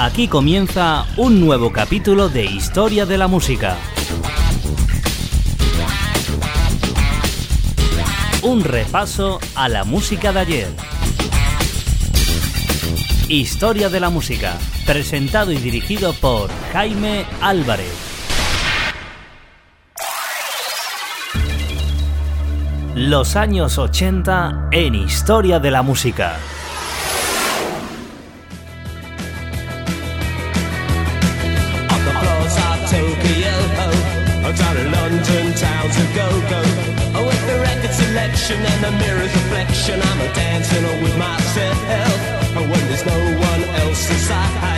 Aquí comienza un nuevo capítulo de Historia de la Música. Un repaso a la música de ayer. Historia de la Música, presentado y dirigido por Jaime Álvarez. Los años 80 en Historia de la Música. There's no one else inside.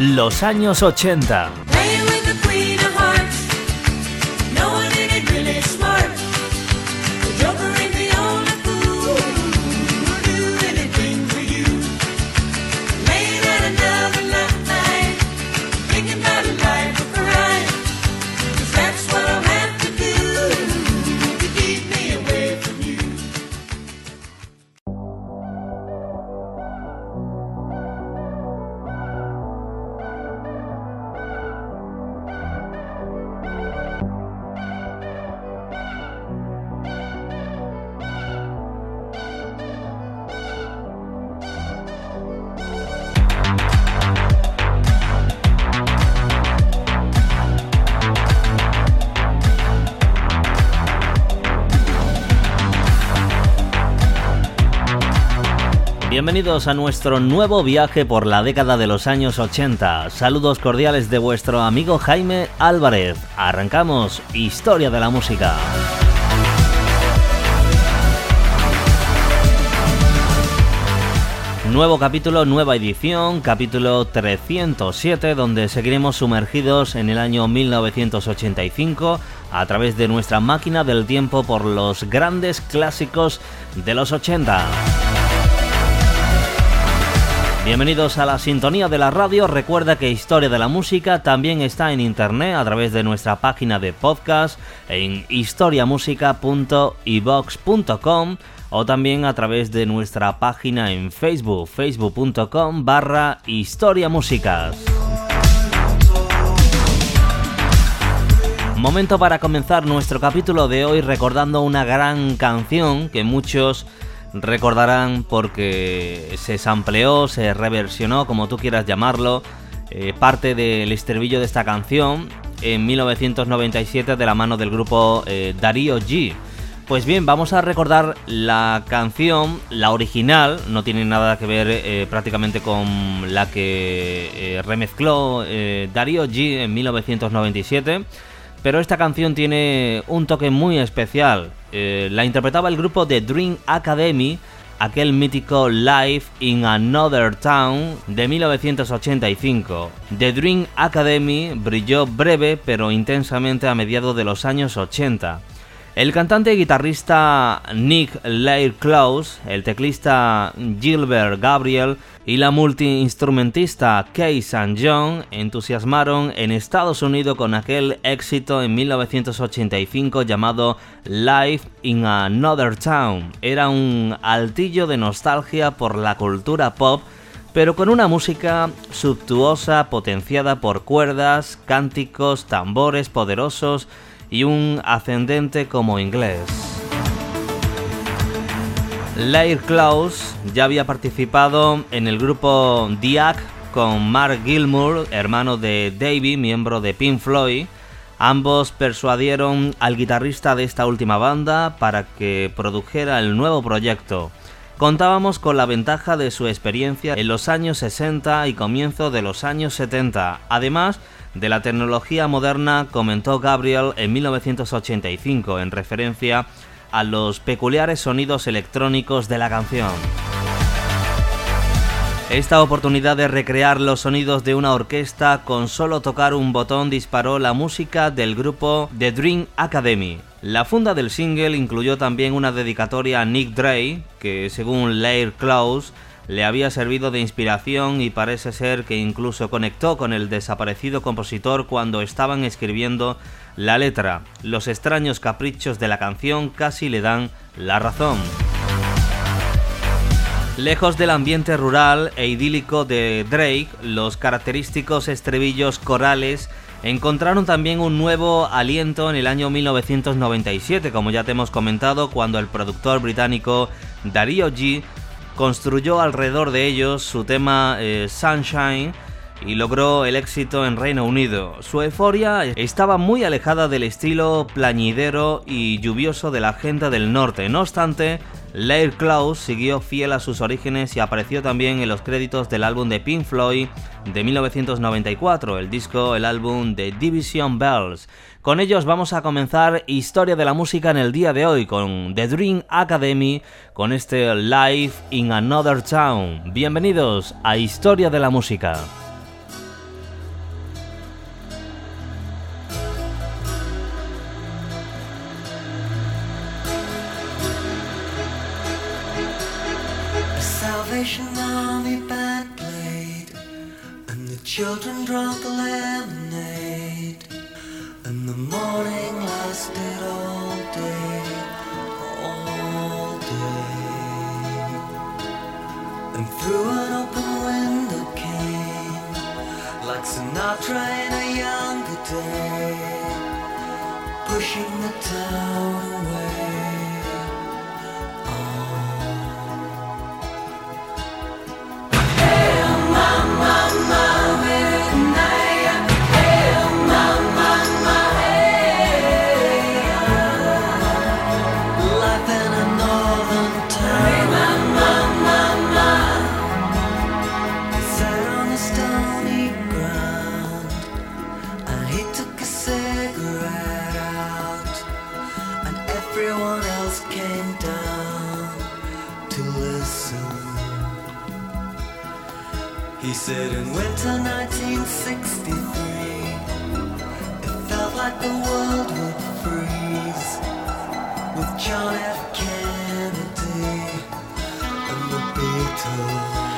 Los años 80. Bienvenidos a nuestro nuevo viaje por la década de los años 80. Saludos cordiales de vuestro amigo Jaime Álvarez. Arrancamos Historia de la Música. Nuevo capítulo, nueva edición, capítulo 307, donde seguiremos sumergidos en el año 1985 a través de nuestra máquina del tiempo por los grandes clásicos de los 80. Bienvenidos a la sintonía de la radio. Recuerda que Historia de la Música también está en internet a través de nuestra página de podcast en historiamusica.ibox.com o también a través de nuestra página en Facebook, facebook.com barra historiamúsicas. Momento para comenzar nuestro capítulo de hoy recordando una gran canción que muchos recordarán porque se sampleó, se reversionó, como tú quieras llamarlo, eh, parte del estribillo de esta canción en 1997 de la mano del grupo eh, Darío G. Pues bien, vamos a recordar la canción, la original, no tiene nada que ver eh, prácticamente con la que remezcló Darío G en 1997 pero esta canción tiene un toque muy especial. Eh, la interpretaba el grupo The Dream Academy, aquel mítico Live in Another Town de 1985. The Dream Academy brilló breve pero intensamente a mediados de los años 80. El cantante y guitarrista Nick Lair Close, el teclista Gilbert Gabriel y la multiinstrumentista Kay St. John entusiasmaron en Estados Unidos con aquel éxito en 1985 llamado Life in Another Town. Era un altillo de nostalgia por la cultura pop pero con una música subtuosa potenciada por cuerdas, cánticos, tambores poderosos y un ascendente como inglés. Lair Klaus ya había participado en el grupo Diak con Mark Gilmour, hermano de Davey, miembro de Pink Floyd. Ambos persuadieron al guitarrista de esta última banda para que produjera el nuevo proyecto. Contábamos con la ventaja de su experiencia en los años 60 y comienzo de los años 70. Además, de la tecnología moderna, comentó Gabriel en 1985 en referencia a los peculiares sonidos electrónicos de la canción. Esta oportunidad de recrear los sonidos de una orquesta con solo tocar un botón disparó la música del grupo The Dream Academy. La funda del single incluyó también una dedicatoria a Nick Drake, que según Lair Klaus le había servido de inspiración y parece ser que incluso conectó con el desaparecido compositor cuando estaban escribiendo la letra. Los extraños caprichos de la canción casi le dan la razón. Lejos del ambiente rural e idílico de Drake, los característicos estribillos corales encontraron también un nuevo aliento en el año 1997, como ya te hemos comentado, cuando el productor británico Darío G construyó alrededor de ellos su tema eh, Sunshine y logró el éxito en Reino Unido. Su euforia estaba muy alejada del estilo plañidero y lluvioso de la gente del norte. No obstante, Lair Klaus siguió fiel a sus orígenes y apareció también en los créditos del álbum de Pink Floyd de 1994, el disco, el álbum de Division Bells. Con ellos vamos a comenzar Historia de la Música en el día de hoy con The Dream Academy, con este Live in Another Town. Bienvenidos a Historia de la Música. Children drank lemonade And the morning lasted all day, all day. And through an open window came, like Sinatra in a younger day, pushing the town just came down to listen. He said in winter 1963, it felt like the world would freeze with John F. Kennedy and the Beatles.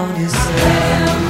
down yourself.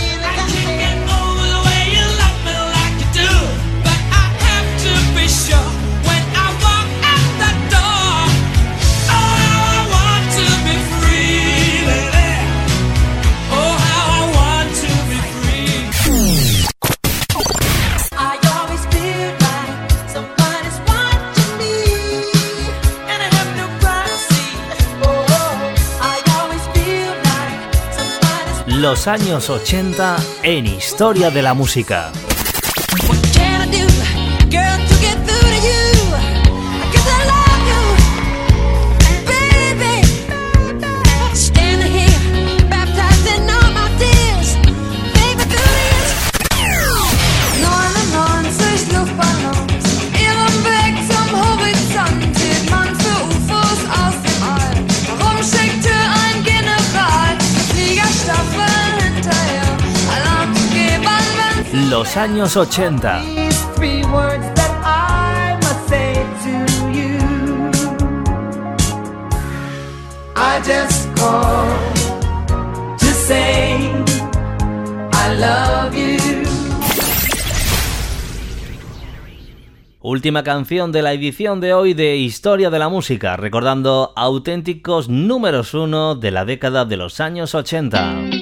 los años 80 en Historia de la Música. años 80. Última canción de la edición de hoy de Historia de la Música, recordando auténticos números uno de la década de los años 80.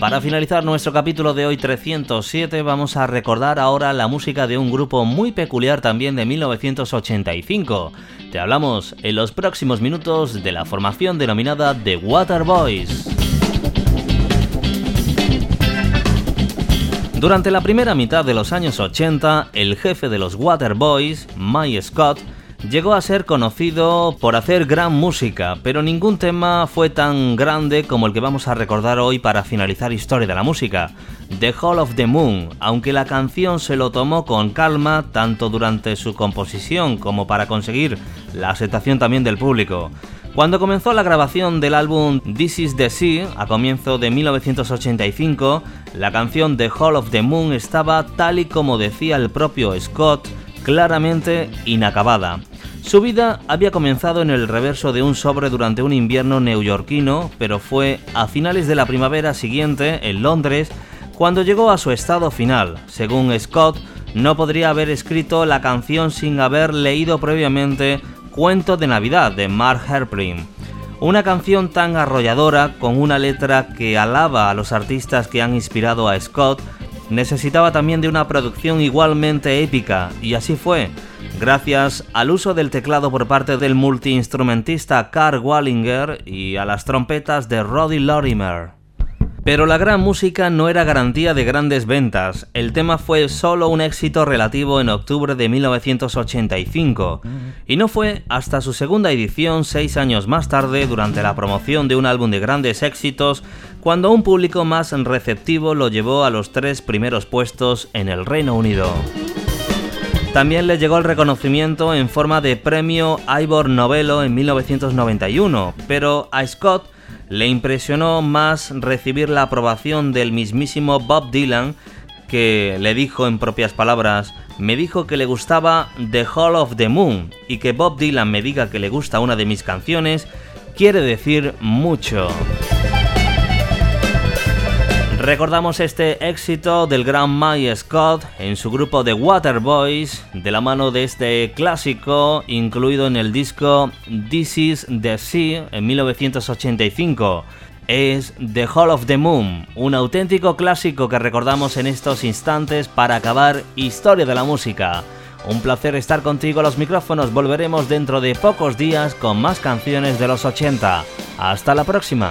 Para finalizar nuestro capítulo de hoy 307 vamos a recordar ahora la música de un grupo muy peculiar también de 1985. Te hablamos en los próximos minutos de la formación denominada The Waterboys. Durante la primera mitad de los años 80, el jefe de los Waterboys, Mike Scott, llegó a ser conocido por hacer gran música, pero ningún tema fue tan grande como el que vamos a recordar hoy para finalizar Historia de la Música, The Hall of the Moon, aunque la canción se lo tomó con calma tanto durante su composición como para conseguir la aceptación también del público. Cuando comenzó la grabación del álbum This Is the Sea, a comienzo de 1985, la canción The Hall of the Moon estaba, tal y como decía el propio Scott, claramente inacabada. Su vida había comenzado en el reverso de un sobre durante un invierno neoyorquino, pero fue a finales de la primavera siguiente, en Londres, cuando llegó a su estado final. Según Scott, no podría haber escrito la canción sin haber leído previamente Cuento de Navidad de Mark Herprin. Una canción tan arrolladora, con una letra que alaba a los artistas que han inspirado a Scott, necesitaba también de una producción igualmente épica, y así fue, gracias al uso del teclado por parte del multiinstrumentista Carl Wallinger y a las trompetas de Roddy Lorimer. Pero la gran música no era garantía de grandes ventas. El tema fue solo un éxito relativo en octubre de 1985. Y no fue hasta su segunda edición, seis años más tarde, durante la promoción de un álbum de grandes éxitos, cuando un público más receptivo lo llevó a los tres primeros puestos en el Reino Unido. También le llegó el reconocimiento en forma de premio Ivor Novello en 1991, pero a Scott le impresionó más recibir la aprobación del mismísimo Bob Dylan, que le dijo en propias palabras, me dijo que le gustaba The Hall of the Moon, y que Bob Dylan me diga que le gusta una de mis canciones, quiere decir mucho. Recordamos este éxito del gran Mike Scott en su grupo The Waterboys de la mano de este clásico incluido en el disco This Is the Sea en 1985. Es The Hall of the Moon, un auténtico clásico que recordamos en estos instantes para acabar Historia de la Música. Un placer estar contigo a los micrófonos, volveremos dentro de pocos días con más canciones de los 80. Hasta la próxima.